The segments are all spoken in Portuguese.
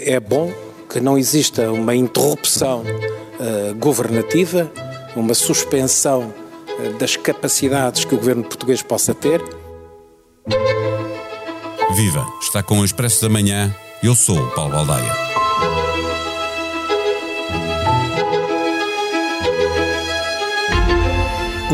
É bom que não exista uma interrupção uh, governativa, uma suspensão uh, das capacidades que o governo português possa ter. Viva! Está com o Expresso da Manhã. Eu sou o Paulo Baldaia.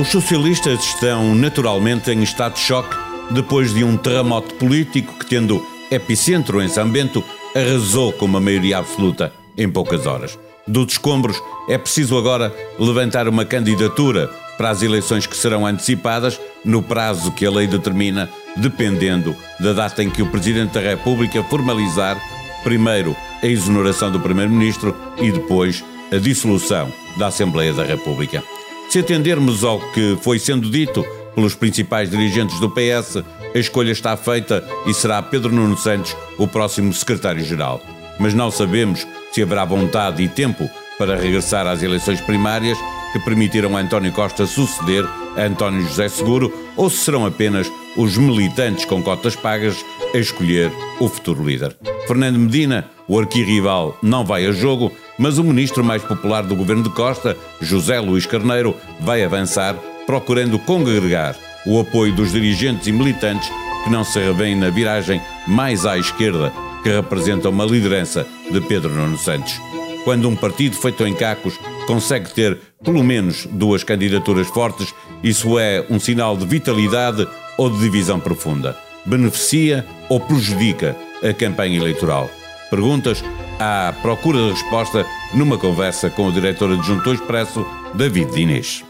Os socialistas estão naturalmente em estado de choque depois de um terremoto político que, tendo epicentro em São Bento, arrasou com uma maioria absoluta em poucas horas. Dos escombros, é preciso agora levantar uma candidatura para as eleições que serão antecipadas no prazo que a lei determina, dependendo da data em que o Presidente da República formalizar, primeiro, a exoneração do Primeiro-Ministro e depois a dissolução da Assembleia da República. Se atendermos ao que foi sendo dito pelos principais dirigentes do PS, a escolha está feita e será Pedro Nuno Santos o próximo secretário-geral. Mas não sabemos se haverá vontade e tempo para regressar às eleições primárias que permitiram a António Costa suceder a António José Seguro ou se serão apenas os militantes com cotas pagas a escolher o futuro líder. Fernando Medina, o arquirrival, não vai a jogo, mas o ministro mais popular do governo de Costa, José Luís Carneiro, vai avançar procurando congregar o apoio dos dirigentes e militantes que não se revêem na viragem mais à esquerda que representa uma liderança de Pedro Nuno Santos. Quando um partido feito em cacos consegue ter pelo menos duas candidaturas fortes, isso é um sinal de vitalidade ou de divisão profunda. Beneficia ou prejudica a campanha eleitoral? Perguntas à procura de resposta numa conversa com o diretor adjunto do Expresso, David Dinês.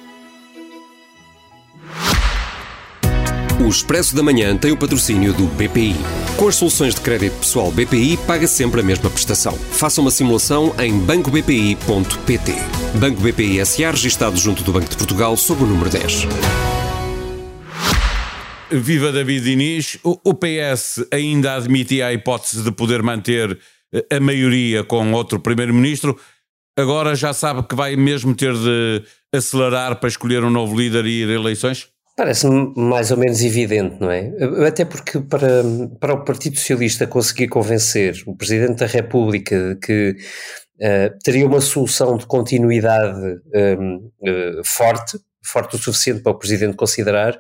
O Expresso da Manhã tem o patrocínio do BPI. Com as soluções de crédito pessoal BPI, paga sempre a mesma prestação. Faça uma simulação em bancobpi.pt. Banco BPI SA, registado junto do Banco de Portugal, sob o número 10. Viva David Diniz. O PS ainda admitia a hipótese de poder manter eh, a maioria com outro primeiro-ministro. Agora já sabe que vai mesmo ter de acelerar para escolher um novo líder e ir a eleições? Parece-me mais ou menos evidente, não é? Até porque para, para o Partido Socialista conseguir convencer o Presidente da República de que uh, teria uma solução de continuidade um, uh, eh, forte, forte o suficiente para o Presidente considerar,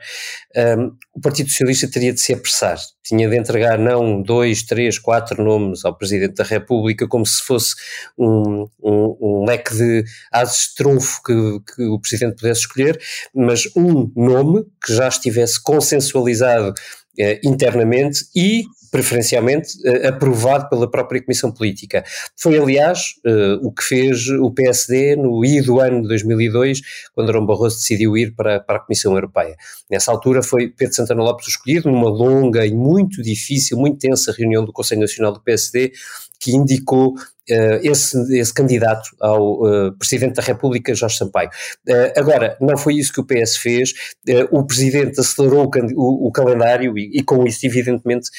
um, o Partido Socialista teria de se apressar. Tinha de entregar não dois, três, quatro nomes ao Presidente da República como se fosse um, um, um leque de ases de trunfo que, que o Presidente pudesse escolher, mas um nome que já estivesse consensualizado eh, internamente e preferencialmente uh, aprovado pela própria Comissão Política. Foi, aliás, uh, o que fez o PSD no I do ano de 2002, quando Dom Barroso decidiu ir para, para a Comissão Europeia. Nessa altura foi Pedro Santana Lopes escolhido, numa longa e muito difícil, muito tensa reunião do Conselho Nacional do PSD, que indicou Uh, esse, esse, candidato ao uh, Presidente da República, Jorge Sampaio. Uh, agora, não foi isso que o PS fez, o Presidente acelerou o, o, o calendário e, e, com isso, evidentemente,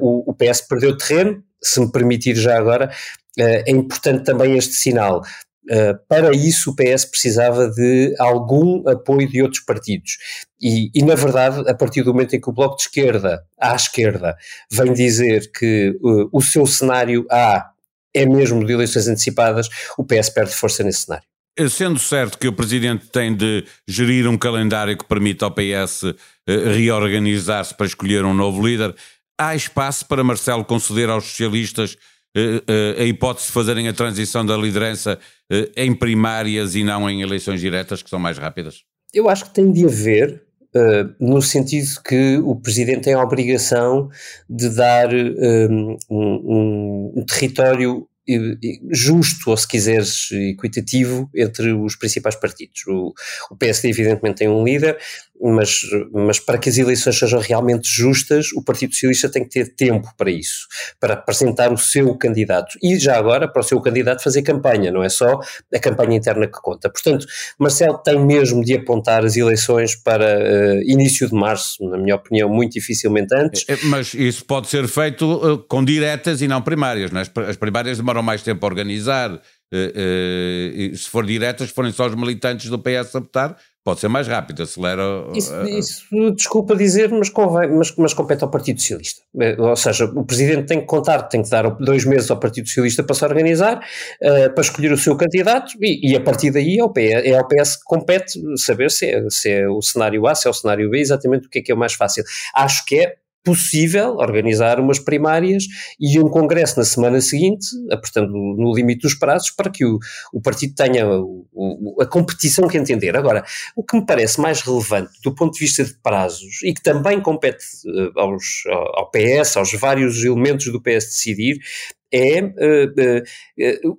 o, o, PS perdeu terreno, se me permitir já agora, é importante também este sinal. Uh, para isso, o PS precisava de algum apoio de outros partidos. E, e, na verdade, a partir do momento em que o Bloco de Esquerda, à esquerda, vem dizer que uh, o seu cenário A é mesmo de eleições antecipadas, o PS perde força nesse cenário. Sendo certo que o Presidente tem de gerir um calendário que permita ao PS uh, reorganizar-se para escolher um novo líder, há espaço para Marcelo conceder aos socialistas a hipótese de fazerem a transição da liderança em primárias e não em eleições diretas, que são mais rápidas? Eu acho que tem de haver, Uh, no sentido que o Presidente tem a obrigação de dar um, um, um território justo, ou se quiseres, equitativo entre os principais partidos. O, o PSD, evidentemente, tem um líder, mas, mas para que as eleições sejam realmente justas, o Partido Socialista tem que ter tempo para isso, para apresentar o seu candidato. E já agora, para o seu candidato fazer campanha, não é só a campanha interna que conta. Portanto, Marcelo tem mesmo de apontar as eleições para uh, início de março, na minha opinião, muito dificilmente antes. É, mas isso pode ser feito uh, com diretas e não primárias, não é? As primárias demoram mais tempo a organizar. Uh, se for diretas, forem só os militantes do PS a votar, pode ser mais rápido, acelera. Isso, isso desculpa dizer, mas, convém, mas, mas compete ao Partido Socialista. Eh, ou seja, o Presidente tem que contar, tem que dar dois meses ao Partido Socialista para se organizar, uh, para escolher o seu candidato e, e, a partir daí é ao, PS, é ao PS que compete saber se é, se é o cenário A, se é o cenário B, exatamente o que é que é o mais fácil. Acho que é possível organizar umas primárias e um congresso na semana seguinte, apertando no limite dos prazos, para que o, o partido tenha o, o, a competição que entender. Agora, o que me parece mais relevante do ponto de vista de prazos e que também compete uh, aos, ao PS, aos vários elementos do PS decidir, é uh,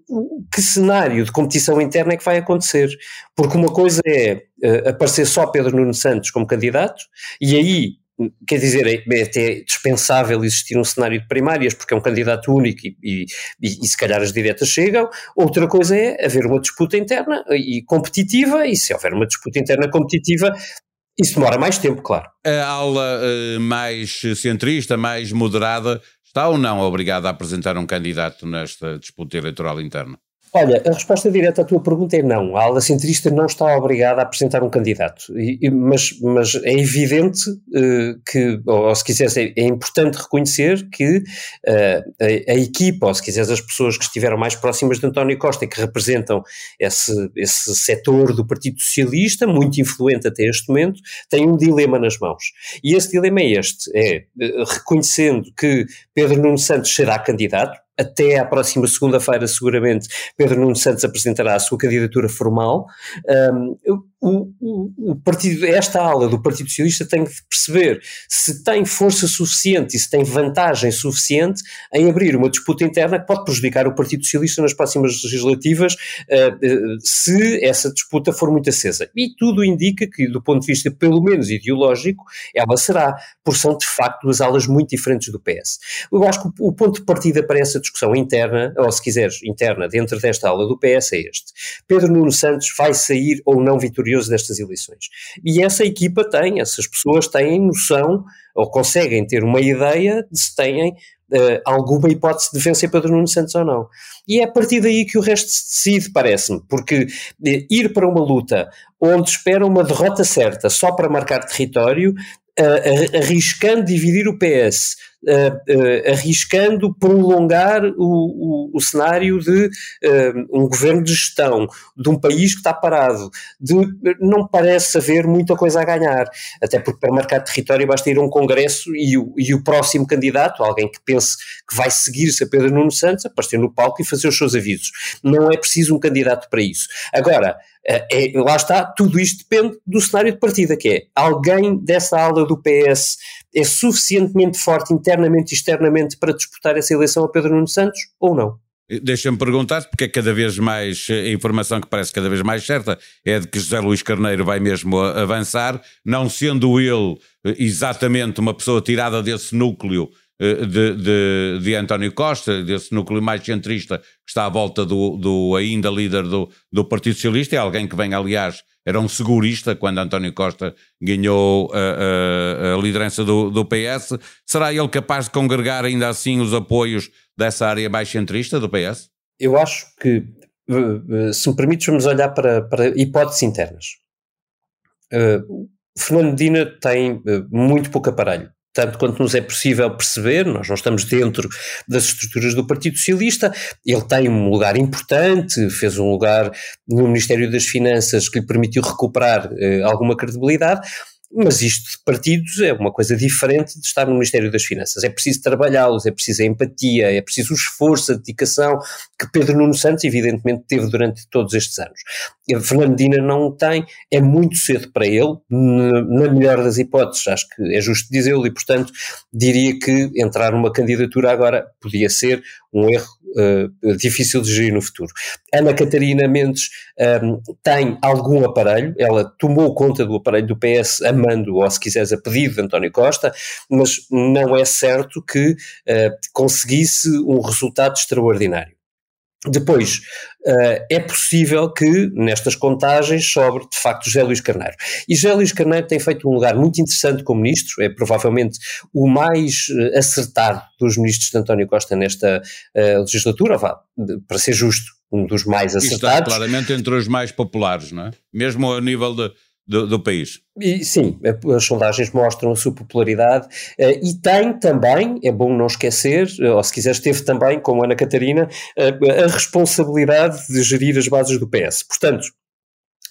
uh, que cenário de competição interna é que vai acontecer. Porque uma coisa é aparecer só Pedro Nuno Santos como candidato, e aí quer dizer, é, é até dispensável existir um cenário de primárias, porque é um candidato único e, e, e, se calhar as diretas chegam. Outra coisa é haver uma disputa interna e competitiva, e se houver uma disputa interna competitiva, isso demora mais tempo, claro. A aula uh, mais centrista, mais moderada, está ou não obrigada a apresentar um candidato nesta disputa eleitoral interna? Olha, a resposta direta à tua pergunta é não. A ala centrista não está obrigada a apresentar um candidato, e, mas, mas, é evidente uh, que, ou, se quiseres, é, é, importante reconhecer que uh, a, a, equipa, ou se quiseres, as pessoas que estiveram mais próximas de António Costa e que representam esse, esse setor do Partido Socialista, muito influente até este momento, têm um dilema nas mãos. E esse dilema é este: é uh, reconhecendo que Pedro Nuno Santos será candidato, até à próxima segunda-feira, seguramente, Pedro Nuno Santos apresentará a sua candidatura formal. Um, o, o, o, partido, esta ala do Partido Socialista tem que perceber se tem força suficiente e se tem vantagem suficiente em abrir uma disputa interna que pode prejudicar o Partido Socialista nas próximas legislativas uh, se essa disputa for muito acesa. E tudo indica que, do ponto de vista pelo menos ideológico, ela será, porque são de facto duas alas muito diferentes do PS. Eu acho que o, o ponto de partida para essa discussão interna, ou se quiseres, interna, dentro desta ala do PS é este. Pedro Nuno Santos vai sair ou não vitorioso destas eleições. E essa equipa tem, essas pessoas têm noção ou conseguem ter uma ideia de se têm uh, alguma hipótese de vencer Pedro Nuno Santos ou não. E é a partir daí que o resto se decide, parece-me, porque uh, ir para uma luta onde espera uma derrota certa só para marcar território, uh, arriscando dividir o PS uh, arriscando prolongar o, o, o cenário de uh, um governo de gestão de um país que está parado, de, não parece haver muita coisa a ganhar, até porque para marcar território basta ir a um congresso e o, e o próximo candidato, alguém que pense que vai seguir-se a Pedro Nuno Santos, aparecer no palco e fazer os seus avisos. Não é preciso um candidato para isso. Agora, é, lá está, tudo isto depende do cenário de partida, que é alguém dessa ala do PS é suficientemente forte internamente e externamente para disputar essa eleição a Pedro Nuno Santos ou não? Deixa-me perguntar, porque é cada vez mais, a informação que parece cada vez mais certa é de que José Luís Carneiro vai mesmo avançar, não sendo ele exatamente uma pessoa tirada desse núcleo eh, de, de, de, António Costa, desse núcleo mais centrista que está à volta do, do ainda líder do, do Partido Socialista, é alguém que vem, aliás, era um segurista quando António Costa ganhou a, a, a liderança do, do, PS. Será ele capaz de congregar ainda assim os apoios dessa área mais centrista do PS? Eu acho que, eh, eh, se me permites, vamos olhar para, para hipóteses internas. Uh, Fernando Medina tem muito pouco aparelho tanto quanto nos é possível perceber, nós não estamos dentro das estruturas do Partido Socialista, ele tem um lugar importante, fez um lugar no Ministério das Finanças que lhe permitiu recuperar eh, alguma credibilidade, mas isto de partidos é uma coisa diferente de estar no Ministério das Finanças. É preciso trabalhá-los, é preciso a empatia, é preciso o esforço, a dedicação que Pedro Nuno Santos, evidentemente, teve durante todos estes anos. A Fernandina não tem, é muito cedo para ele, na melhor das hipóteses, acho que é justo dizê-lo, e portanto diria que entrar numa candidatura agora podia ser um erro uh, difícil de gerir no futuro. Ana Catarina Mendes um, ehm, tem algum aparelho, ela tomou conta do aparelho do PS a mando, ou se quiseres, a pedido de António Costa, mas não é certo que uh, conseguisse um resultado extraordinário. Depois, uh, é possível que nestas contagens sobre de facto José Luís Carneiro. E José Luís Carneiro tem feito um lugar muito interessante como ministro, é provavelmente o mais uh, acertado dos ministros de António Costa nesta uh, legislatura, vá, para ser justo, um dos mais acertados. Está claramente entre os mais populares, não é? Mesmo a nível de, do, do país. Sim, as sondagens mostram a sua popularidade uh, e tem também, é bom não esquecer, uh, ou se quiseres, teve também, como Ana Catarina, uh, a responsabilidade de gerir as bases do PS. Portanto,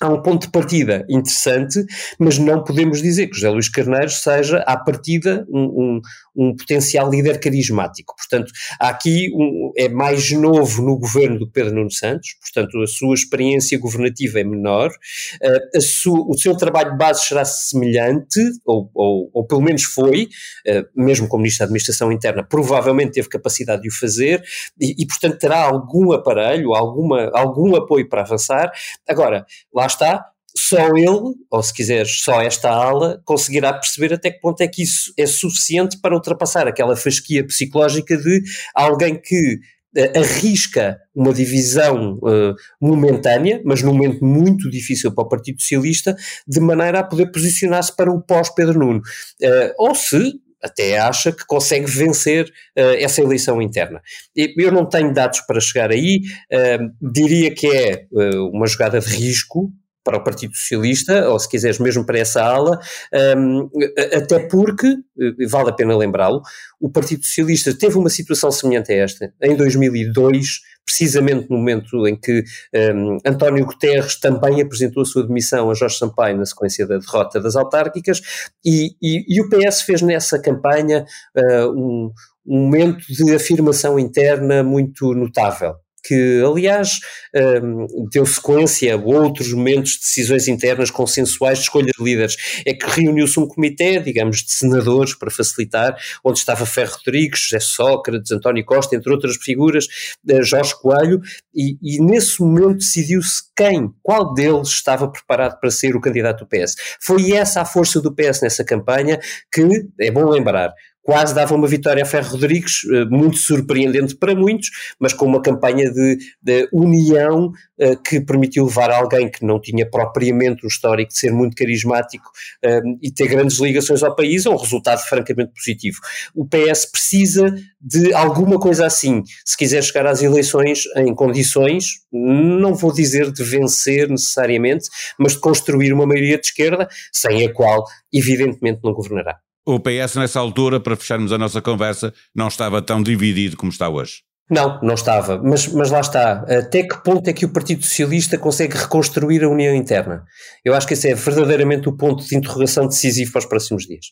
há um ponto de partida interessante, mas não podemos dizer que José Luís Carneiro seja, à partida, um, um, um potencial líder carismático. Portanto, aqui um, é mais novo no governo do Pedro Nuno Santos, portanto, a sua experiência governativa é menor, uh, sua, o seu trabalho de base será semelhante, ou, ou, ou pelo menos foi, uh, mesmo como Ministro da Administração Interna, provavelmente teve capacidade de o fazer, e, e portanto terá algum aparelho, alguma, algum apoio para avançar. Agora, lá está, só ele, ou se quiseres, só esta ala, conseguirá perceber até que ponto é que isso é suficiente para ultrapassar aquela fasquia psicológica de alguém que uh, arrisca uma divisão uh, momentânea, mas num momento muito difícil para o Partido Socialista, de maneira a poder posicionar-se para o pós-Pedro Nuno. Uh, ou se até acha que consegue vencer uh, essa eleição interna. Eu não tenho dados para chegar aí, uh, diria que é uh, uma jogada de risco, para o Partido Socialista, ou se quiseres mesmo para essa ala, um, até porque, vale a pena lembrá-lo, o Partido Socialista teve uma situação semelhante a esta em 2002, precisamente no momento em que um, António Guterres também apresentou a sua demissão a Jorge Sampaio na sequência da derrota das autárquicas, e, e, e o PS fez nessa campanha uh, um, um momento de afirmação interna muito notável que, aliás, um, deu sequência a outros momentos de decisões internas consensuais de escolha de líderes. É que reuniu-se um comitê, digamos, de senadores para facilitar, onde estava Ferro Rodrigues, José Sócrates, António Costa, entre outras figuras, uh, Jorge Coelho, e, e nesse momento decidiu-se quem, qual deles estava preparado para ser o candidato do PS. Foi essa a força do PS nessa campanha que, é bom lembrar, quase dava uma vitória a Ferro Rodrigues, eh, muito surpreendente para muitos, mas com uma campanha de, de união uh, que permitiu levar alguém que não tinha propriamente um histórico de ser muito carismático uh, e ter grandes ligações ao país a um resultado francamente positivo. O PS precisa de alguma coisa assim, se quiser chegar às eleições em condições, não vou dizer de vencer necessariamente, mas de construir uma maioria de esquerda, sem a qual, evidentemente, não governará. O PS, nessa altura, para fecharmos a nossa conversa, não estava tão dividido como está hoje. Não, não estava, mas, mas lá está. Até que ponto é que o Partido Socialista consegue reconstruir a união interna? Eu acho que esse é verdadeiramente o ponto de interrogação decisivo para os próximos dias.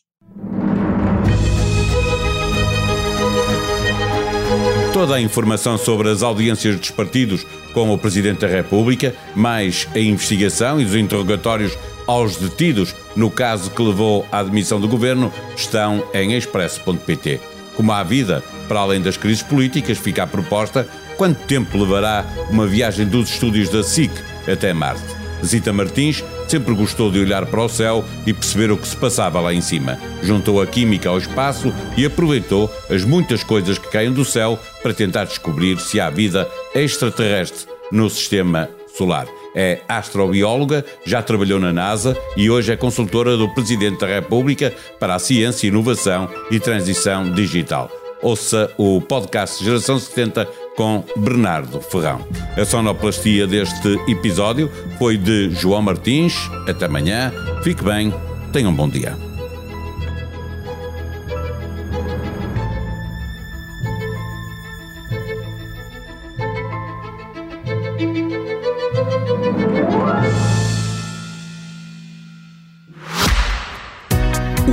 Toda a informação sobre as audiências dos partidos com o Presidente da República, mais a investigação e os interrogatórios aos detidos no caso que levou à admissão do governo estão em expresso.pt. Como há vida, para além das crises políticas, fica a proposta quanto tempo levará uma viagem dos estúdios da SIC até Marte. Zita Martins sempre gostou de olhar para o céu e perceber o que se passava lá em cima. Juntou a química ao espaço e aproveitou as muitas coisas que caem do céu para tentar descobrir se há vida extraterrestre no sistema solar. É astrobióloga, já trabalhou na NASA e hoje é consultora do Presidente da República para a Ciência, Inovação e Transição Digital. Ouça o podcast Geração 70 com Bernardo Ferrão. A sonoplastia deste episódio foi de João Martins. Até amanhã. Fique bem. Tenha um bom dia.